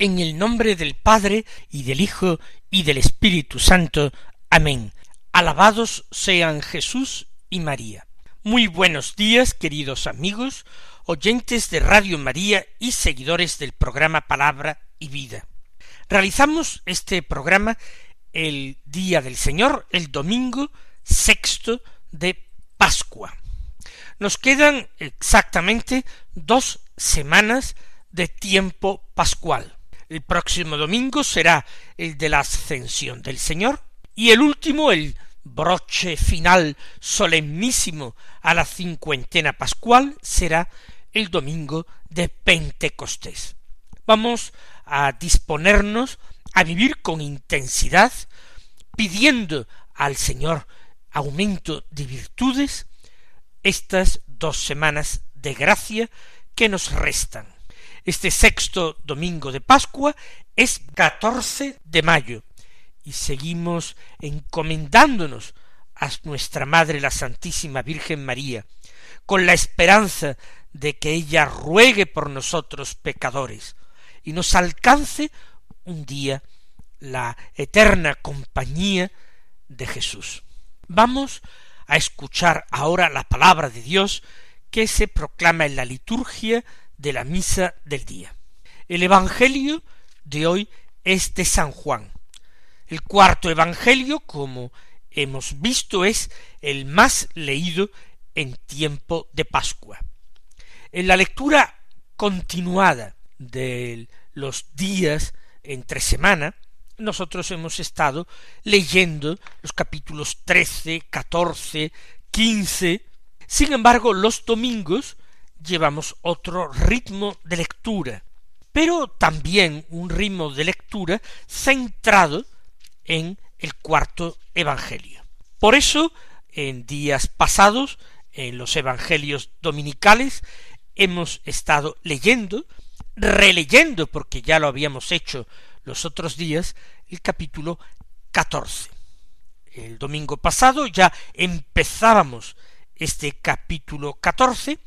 En el nombre del Padre y del Hijo y del Espíritu Santo. Amén. Alabados sean Jesús y María. Muy buenos días, queridos amigos, oyentes de Radio María y seguidores del programa Palabra y Vida. Realizamos este programa el día del Señor, el domingo sexto de Pascua. Nos quedan exactamente dos semanas de tiempo pascual. El próximo domingo será el de la ascensión del Señor y el último, el broche final solemnísimo a la cincuentena pascual, será el domingo de Pentecostés. Vamos a disponernos a vivir con intensidad, pidiendo al Señor aumento de virtudes, estas dos semanas de gracia que nos restan. Este sexto domingo de Pascua es 14 de mayo y seguimos encomendándonos a nuestra Madre la Santísima Virgen María, con la esperanza de que ella ruegue por nosotros pecadores y nos alcance un día la eterna compañía de Jesús. Vamos a escuchar ahora la palabra de Dios que se proclama en la liturgia de la misa del día. El Evangelio de hoy es de San Juan. El cuarto Evangelio, como hemos visto, es el más leído en tiempo de Pascua. En la lectura continuada de los días entre semana, nosotros hemos estado leyendo los capítulos trece, catorce, quince. Sin embargo, los domingos llevamos otro ritmo de lectura, pero también un ritmo de lectura centrado en el cuarto Evangelio. Por eso, en días pasados, en los Evangelios dominicales, hemos estado leyendo, releyendo, porque ya lo habíamos hecho los otros días, el capítulo catorce. El domingo pasado ya empezábamos este capítulo catorce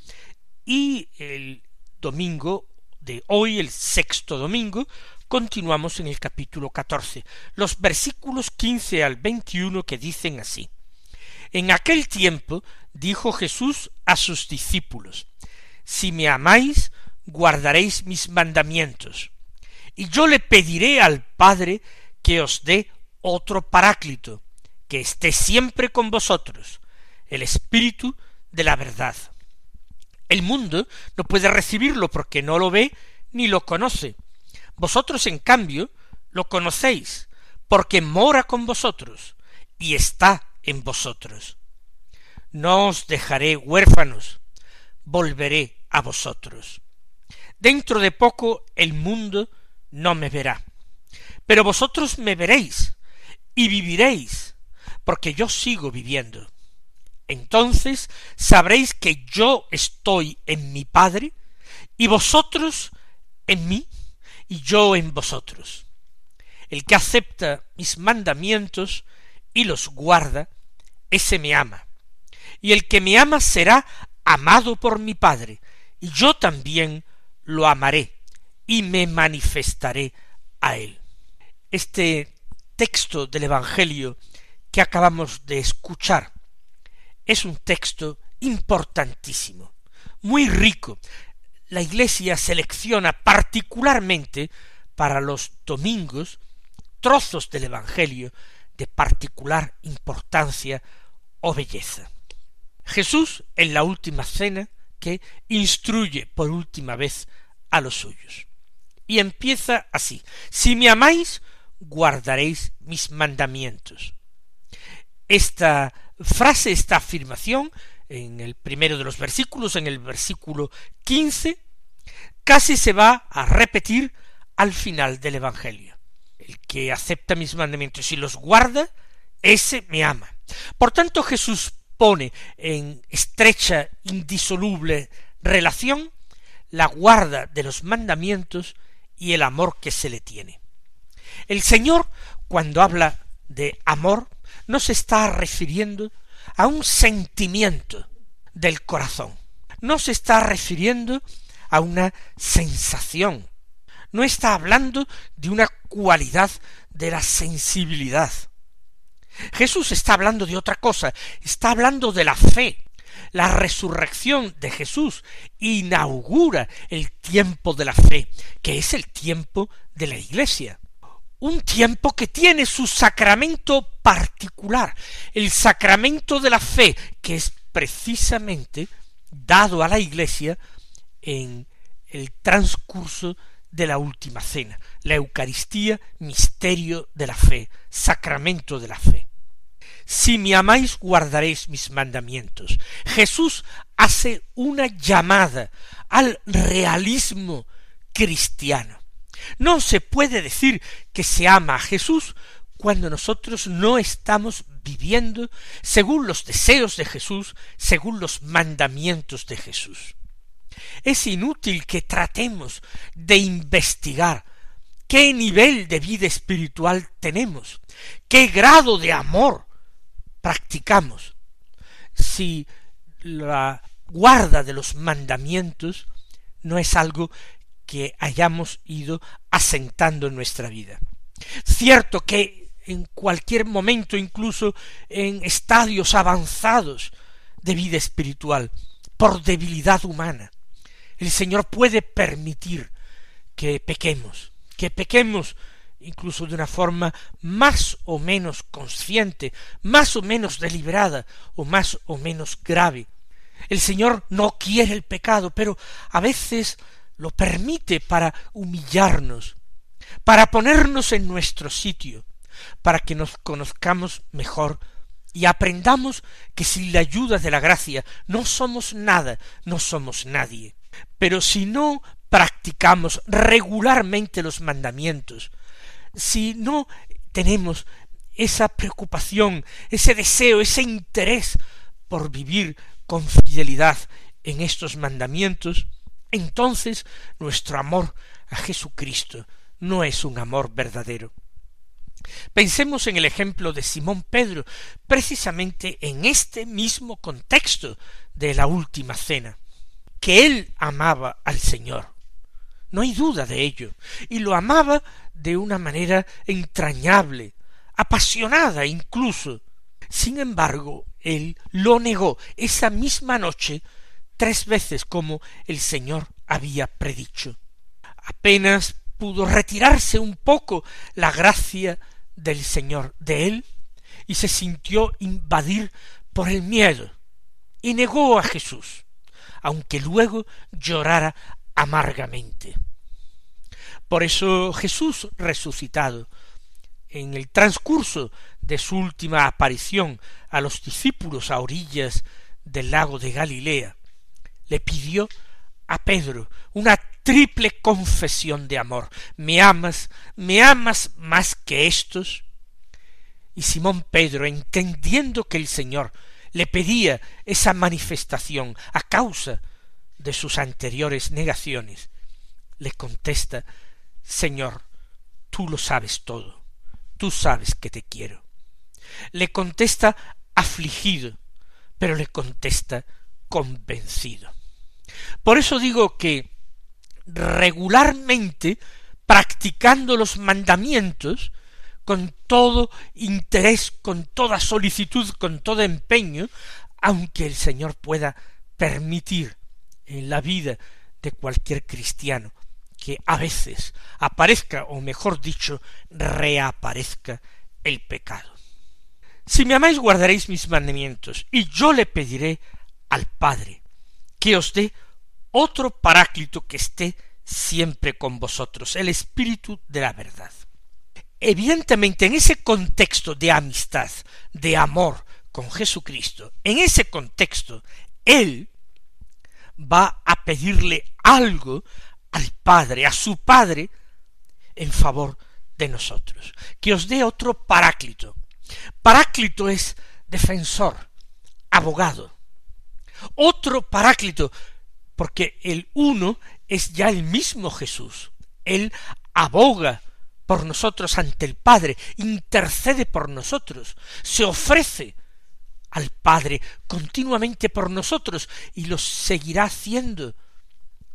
y el domingo de hoy, el sexto domingo, continuamos en el capítulo catorce, los versículos quince al veintiuno que dicen así. En aquel tiempo dijo Jesús a sus discípulos, Si me amáis, guardaréis mis mandamientos, y yo le pediré al Padre que os dé otro paráclito, que esté siempre con vosotros, el Espíritu de la verdad el mundo no puede recibirlo porque no lo ve ni lo conoce. Vosotros, en cambio, lo conocéis, porque mora con vosotros y está en vosotros. No os dejaré huérfanos, volveré a vosotros. Dentro de poco el mundo no me verá, pero vosotros me veréis y viviréis, porque yo sigo viviendo. Entonces sabréis que yo estoy en mi Padre, y vosotros en mí, y yo en vosotros. El que acepta mis mandamientos y los guarda, ese me ama. Y el que me ama será amado por mi Padre, y yo también lo amaré, y me manifestaré a él. Este texto del Evangelio que acabamos de escuchar es un texto importantísimo, muy rico. La Iglesia selecciona particularmente para los domingos trozos del Evangelio de particular importancia o belleza. Jesús, en la última cena, que instruye por última vez a los suyos. Y empieza así, si me amáis, guardaréis mis mandamientos. Esta frase, esta afirmación, en el primero de los versículos, en el versículo quince, casi se va a repetir al final del Evangelio. El que acepta mis mandamientos y los guarda, ese me ama. Por tanto, Jesús pone en estrecha, indisoluble relación la guarda de los mandamientos y el amor que se le tiene. El Señor, cuando habla de amor, no se está refiriendo a un sentimiento del corazón, no se está refiriendo a una sensación, no está hablando de una cualidad de la sensibilidad. Jesús está hablando de otra cosa, está hablando de la fe. La resurrección de Jesús inaugura el tiempo de la fe, que es el tiempo de la Iglesia un tiempo que tiene su sacramento particular, el sacramento de la fe, que es precisamente dado a la Iglesia en el transcurso de la última cena, la Eucaristía, misterio de la fe, sacramento de la fe. Si me amáis, guardaréis mis mandamientos. Jesús hace una llamada al realismo cristiano. No se puede decir que se ama a Jesús cuando nosotros no estamos viviendo según los deseos de Jesús, según los mandamientos de Jesús. Es inútil que tratemos de investigar qué nivel de vida espiritual tenemos, qué grado de amor practicamos, si la guarda de los mandamientos no es algo que hayamos ido asentando en nuestra vida. Cierto que en cualquier momento, incluso en estadios avanzados de vida espiritual, por debilidad humana, el Señor puede permitir que pequemos, que pequemos incluso de una forma más o menos consciente, más o menos deliberada o más o menos grave. El Señor no quiere el pecado, pero a veces lo permite para humillarnos, para ponernos en nuestro sitio, para que nos conozcamos mejor y aprendamos que sin la ayuda de la gracia no somos nada, no somos nadie. Pero si no practicamos regularmente los mandamientos, si no tenemos esa preocupación, ese deseo, ese interés por vivir con fidelidad en estos mandamientos, entonces nuestro amor a Jesucristo no es un amor verdadero. Pensemos en el ejemplo de Simón Pedro, precisamente en este mismo contexto de la última cena, que él amaba al Señor. No hay duda de ello, y lo amaba de una manera entrañable, apasionada incluso. Sin embargo, él lo negó esa misma noche tres veces como el Señor había predicho. Apenas pudo retirarse un poco la gracia del Señor de él y se sintió invadir por el miedo y negó a Jesús, aunque luego llorara amargamente. Por eso Jesús resucitado, en el transcurso de su última aparición a los discípulos a orillas del lago de Galilea, le pidió a Pedro una triple confesión de amor. ¿Me amas? ¿Me amas más que estos? Y Simón Pedro, entendiendo que el Señor le pedía esa manifestación a causa de sus anteriores negaciones, le contesta Señor, tú lo sabes todo, tú sabes que te quiero. Le contesta afligido, pero le contesta convencido. Por eso digo que regularmente practicando los mandamientos con todo interés, con toda solicitud, con todo empeño, aunque el Señor pueda permitir en la vida de cualquier cristiano que a veces aparezca, o mejor dicho, reaparezca el pecado. Si me amáis guardaréis mis mandamientos, y yo le pediré al Padre, que os dé otro paráclito que esté siempre con vosotros, el Espíritu de la verdad. Evidentemente, en ese contexto de amistad, de amor con Jesucristo, en ese contexto, Él va a pedirle algo al Padre, a su Padre, en favor de nosotros, que os dé otro paráclito. Paráclito es defensor, abogado. Otro paráclito, porque el uno es ya el mismo Jesús. Él aboga por nosotros ante el Padre, intercede por nosotros, se ofrece al Padre continuamente por nosotros y lo seguirá haciendo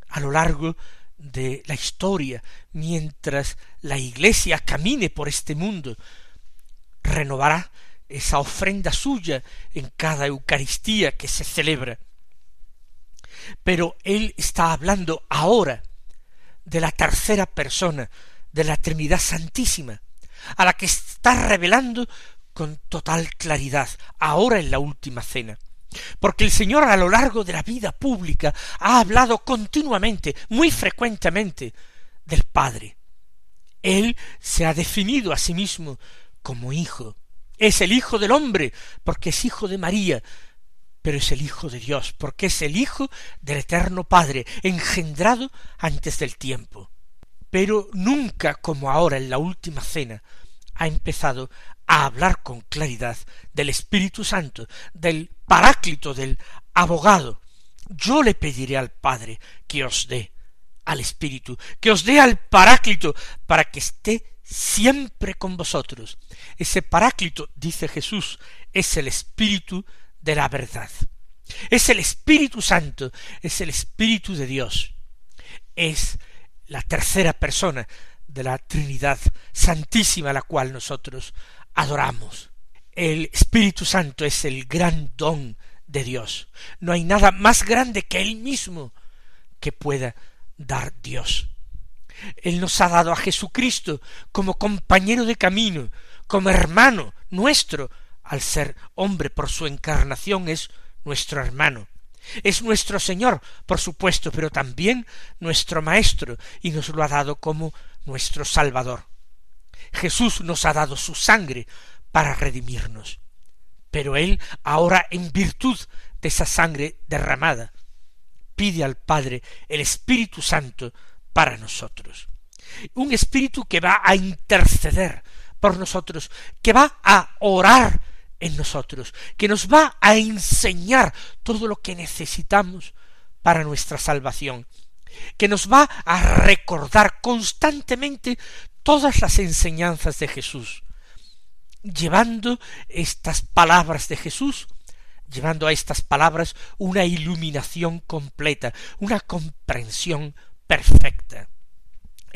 a lo largo de la historia mientras la Iglesia camine por este mundo. Renovará esa ofrenda suya en cada Eucaristía que se celebra. Pero Él está hablando ahora de la tercera persona de la Trinidad Santísima, a la que está revelando con total claridad ahora en la última cena. Porque el Señor a lo largo de la vida pública ha hablado continuamente, muy frecuentemente, del Padre. Él se ha definido a sí mismo como hijo. Es el Hijo del hombre, porque es hijo de María, pero es el Hijo de Dios, porque es el Hijo del Eterno Padre, engendrado antes del tiempo. Pero nunca como ahora en la última cena ha empezado a hablar con claridad del Espíritu Santo, del Paráclito, del abogado. Yo le pediré al Padre que os dé al Espíritu, que os dé al Paráclito, para que esté siempre con vosotros. Ese Paráclito, dice Jesús, es el Espíritu de la verdad. Es el Espíritu Santo, es el Espíritu de Dios. Es la tercera persona de la Trinidad Santísima, la cual nosotros adoramos. El Espíritu Santo es el gran don de Dios. No hay nada más grande que Él mismo que pueda dar Dios. Él nos ha dado a Jesucristo como compañero de camino, como hermano nuestro, al ser hombre por su encarnación es nuestro hermano. Es nuestro Señor, por supuesto, pero también nuestro Maestro, y nos lo ha dado como nuestro Salvador. Jesús nos ha dado su sangre para redimirnos. Pero Él, ahora en virtud de esa sangre derramada, pide al Padre el Espíritu Santo para nosotros. Un Espíritu que va a interceder por nosotros, que va a orar en nosotros, que nos va a enseñar todo lo que necesitamos para nuestra salvación, que nos va a recordar constantemente todas las enseñanzas de Jesús, llevando estas palabras de Jesús, llevando a estas palabras una iluminación completa, una comprensión perfecta.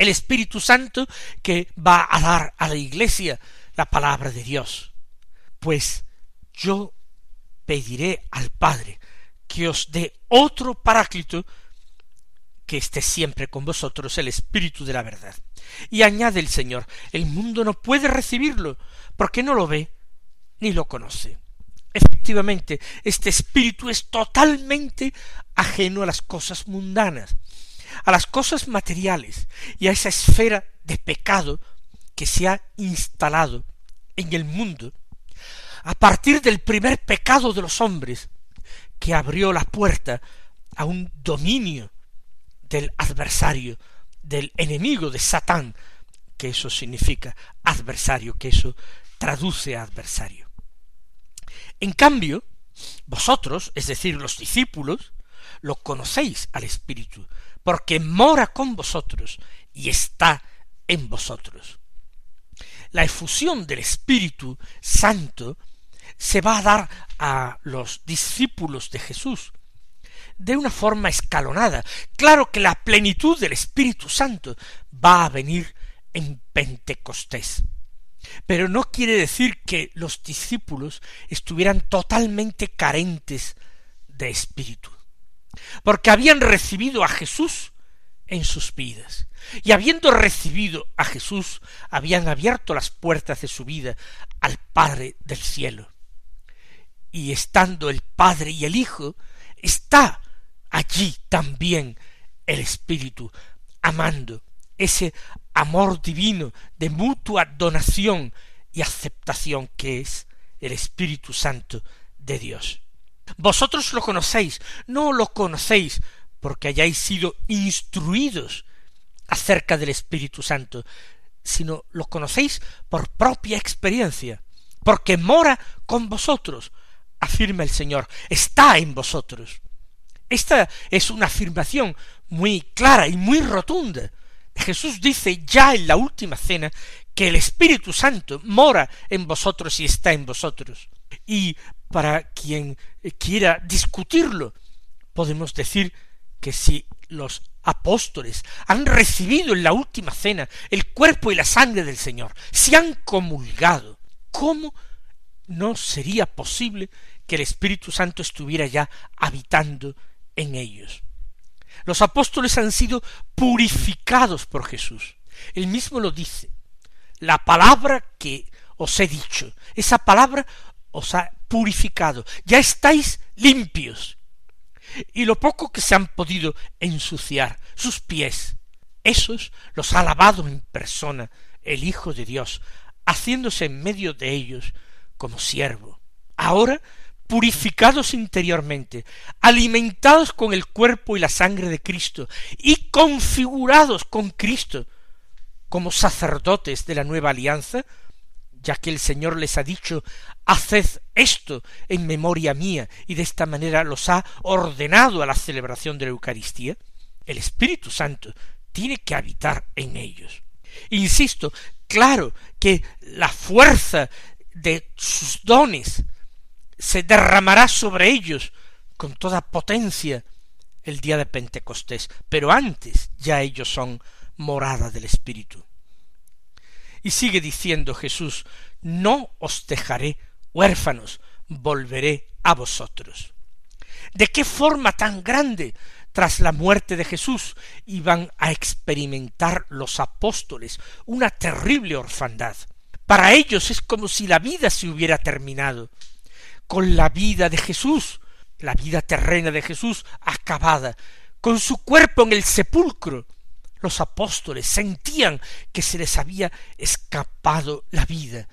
El Espíritu Santo que va a dar a la Iglesia la palabra de Dios. Pues yo pediré al Padre que os dé otro paráclito que esté siempre con vosotros el Espíritu de la verdad. Y añade el Señor, el mundo no puede recibirlo, porque no lo ve ni lo conoce. Efectivamente, este espíritu es totalmente ajeno a las cosas mundanas, a las cosas materiales y a esa esfera de pecado que se ha instalado en el mundo a partir del primer pecado de los hombres que abrió la puerta a un dominio del adversario, del enemigo de Satán, que eso significa adversario, que eso traduce a adversario. En cambio, vosotros, es decir, los discípulos, lo conocéis al Espíritu, porque mora con vosotros y está en vosotros. La efusión del Espíritu Santo se va a dar a los discípulos de Jesús, de una forma escalonada. Claro que la plenitud del Espíritu Santo va a venir en Pentecostés. Pero no quiere decir que los discípulos estuvieran totalmente carentes de espíritu, porque habían recibido a Jesús en sus vidas, y habiendo recibido a Jesús, habían abierto las puertas de su vida al Padre del cielo. Y estando el Padre y el Hijo, está allí también el Espíritu, amando, ese amor divino de mutua donación y aceptación que es el Espíritu Santo de Dios. Vosotros lo conocéis, no lo conocéis porque hayáis sido instruidos acerca del Espíritu Santo, sino lo conocéis por propia experiencia, porque mora con vosotros, afirma el Señor, está en vosotros. Esta es una afirmación muy clara y muy rotunda. Jesús dice ya en la última cena que el Espíritu Santo mora en vosotros y está en vosotros. Y para quien quiera discutirlo, podemos decir que si los apóstoles han recibido en la última cena el cuerpo y la sangre del Señor, si han comulgado, ¿cómo no sería posible que el Espíritu Santo estuviera ya habitando en ellos? Los apóstoles han sido purificados por Jesús. Él mismo lo dice. La palabra que os he dicho, esa palabra os ha purificado. Ya estáis limpios y lo poco que se han podido ensuciar sus pies, esos los ha lavado en persona el Hijo de Dios, haciéndose en medio de ellos como siervo. Ahora, purificados interiormente, alimentados con el cuerpo y la sangre de Cristo, y configurados con Cristo como sacerdotes de la nueva alianza, ya que el Señor les ha dicho haced esto en memoria mía, y de esta manera los ha ordenado a la celebración de la Eucaristía, el Espíritu Santo tiene que habitar en ellos. Insisto, claro que la fuerza de sus dones se derramará sobre ellos con toda potencia el día de Pentecostés, pero antes ya ellos son morada del Espíritu. Y sigue diciendo Jesús, no os dejaré huérfanos, volveré a vosotros. ¿De qué forma tan grande tras la muerte de Jesús iban a experimentar los apóstoles una terrible orfandad? Para ellos es como si la vida se hubiera terminado. Con la vida de Jesús, la vida terrena de Jesús acabada, con su cuerpo en el sepulcro, los apóstoles sentían que se les había escapado la vida.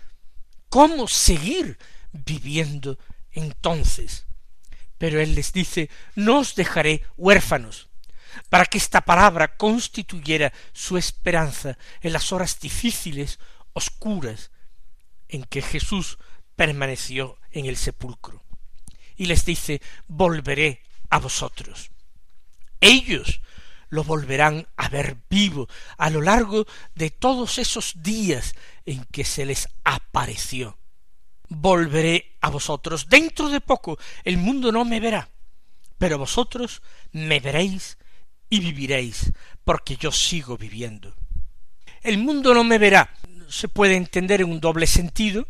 ¿Cómo seguir viviendo entonces? Pero él les dice, no os dejaré huérfanos, para que esta palabra constituyera su esperanza en las horas difíciles, oscuras, en que Jesús permaneció en el sepulcro. Y les dice, volveré a vosotros. Ellos lo volverán a ver vivo a lo largo de todos esos días en que se les apareció. Volveré a vosotros. Dentro de poco el mundo no me verá, pero vosotros me veréis y viviréis, porque yo sigo viviendo. El mundo no me verá. Se puede entender en un doble sentido,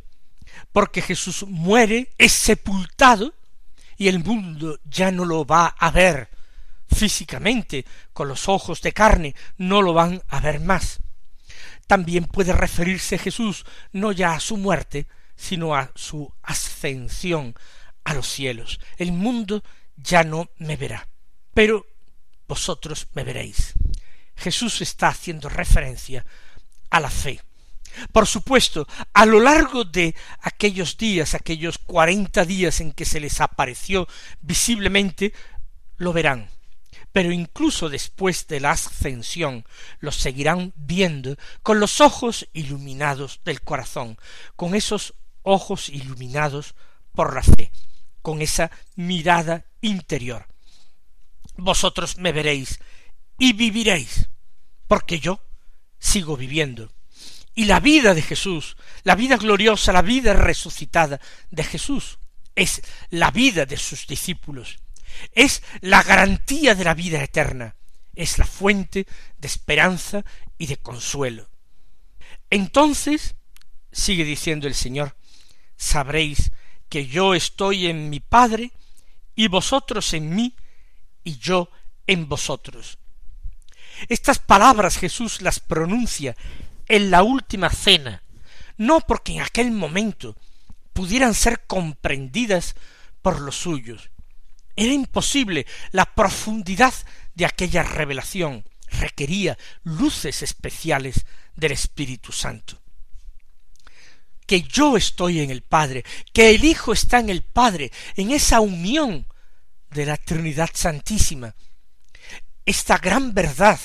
porque Jesús muere, es sepultado, y el mundo ya no lo va a ver físicamente, con los ojos de carne, no lo van a ver más. También puede referirse Jesús no ya a su muerte, sino a su ascensión a los cielos. El mundo ya no me verá, pero vosotros me veréis. Jesús está haciendo referencia a la fe. Por supuesto, a lo largo de aquellos días, aquellos cuarenta días en que se les apareció visiblemente, lo verán, pero incluso después de la ascensión los seguirán viendo con los ojos iluminados del corazón, con esos ojos iluminados por la fe, con esa mirada interior. Vosotros me veréis y viviréis, porque yo sigo viviendo. Y la vida de Jesús, la vida gloriosa, la vida resucitada de Jesús, es la vida de sus discípulos es la garantía de la vida eterna, es la fuente de esperanza y de consuelo. Entonces, sigue diciendo el Señor, sabréis que yo estoy en mi Padre, y vosotros en mí, y yo en vosotros. Estas palabras Jesús las pronuncia en la última cena, no porque en aquel momento pudieran ser comprendidas por los suyos, Era imposible la profundidad de aquella revelación. Requería luces especiales del Espíritu Santo. Que yo estoy en el Padre, que el Hijo está en el Padre, en esa unión de la Trinidad Santísima. Esta gran verdad,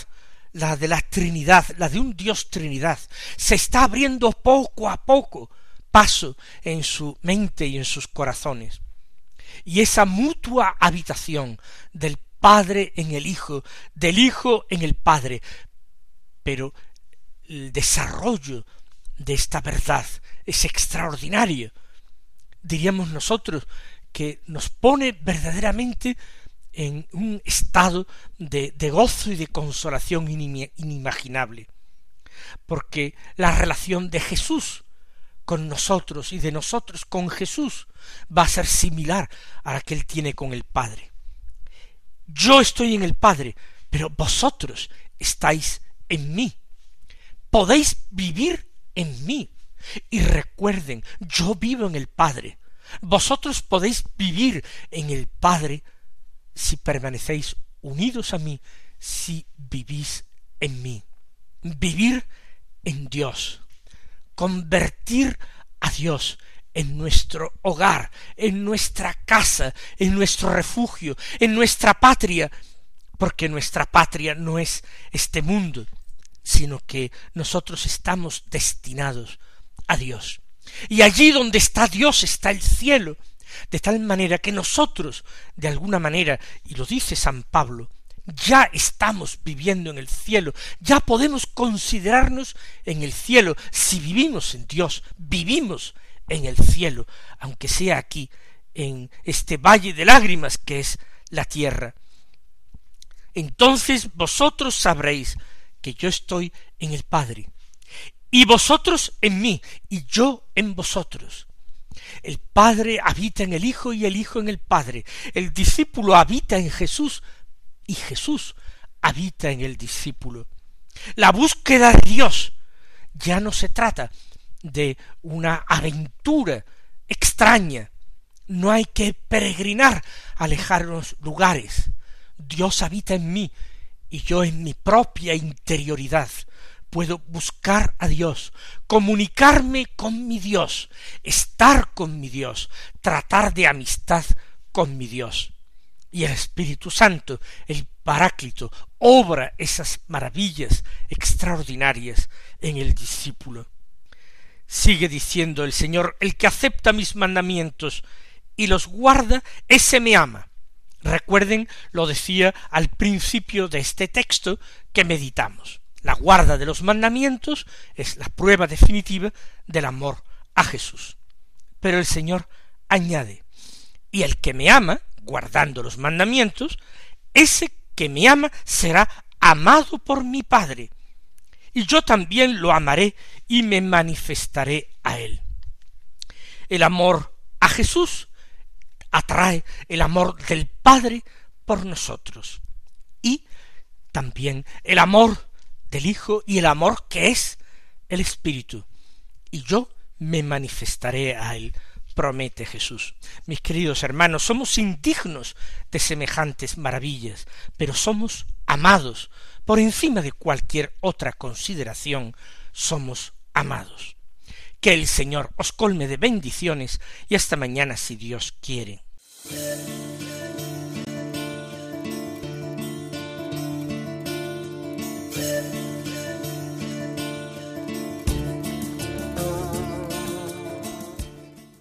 la de la Trinidad, la de un Dios Trinidad, se está abriendo poco a poco paso en su mente y en sus corazones. Y esa mutua habitación del Padre en el Hijo, del Hijo en el Padre, pero el desarrollo de esta verdad es extraordinario. Diríamos nosotros que nos pone verdaderamente en un estado de, gozo y de consolación inimaginable. Porque la relación de Jesús con nosotros y de nosotros con Jesús va a ser similar a la que Él tiene con el Padre. Yo estoy en el Padre, pero vosotros estáis en mí. Podéis vivir en mí. Y recuerden, yo vivo en el Padre. Vosotros podéis vivir en el Padre si permanecéis unidos a mí, si vivís en mí. Vivir en Dios, convertir a Dios en nuestro hogar, en nuestra casa, en nuestro refugio, en nuestra patria, porque nuestra patria no es este mundo, sino que nosotros estamos destinados a Dios. Y allí donde está Dios está el cielo, de tal manera que nosotros, de alguna manera, y lo dice San Pablo, ya estamos viviendo en el cielo, ya podemos considerarnos en el cielo, si vivimos en Dios, vivimos en el cielo, aunque sea aquí, en este valle de lágrimas que es la tierra. Entonces vosotros sabréis que yo estoy en el Padre, y vosotros en mí, y yo en vosotros. El Padre habita en el Hijo y el Hijo en el Padre. El discípulo habita en Jesús y Jesús habita en el discípulo. La búsqueda de Dios ya no se trata de una aventura extraña. No hay que peregrinar, alejarnos lugares. Dios habita en mí y yo en mi propia interioridad puedo buscar a Dios, comunicarme con mi Dios, estar con mi Dios, tratar de amistad con mi Dios. Y el Espíritu Santo, el Paráclito, obra esas maravillas extraordinarias en el discípulo. Sigue diciendo el Señor, el que acepta mis mandamientos y los guarda, ese me ama. Recuerden, lo decía al principio de este texto que meditamos. La guarda de los mandamientos es la prueba definitiva del amor a Jesús. Pero el Señor añade, y el que me ama, guardando los mandamientos, ese que me ama será amado por mi Padre, y yo también lo amaré y me manifestaré a él. El amor a Jesús atrae el amor del Padre por nosotros, y también el amor del Hijo y el amor que es el Espíritu. Y yo me manifestaré a él, promete Jesús. Mis queridos hermanos, somos indignos de semejantes maravillas, pero somos amados. Por encima de cualquier otra consideración, somos amados. Que el Señor os colme de bendiciones y hasta mañana si Dios quiere.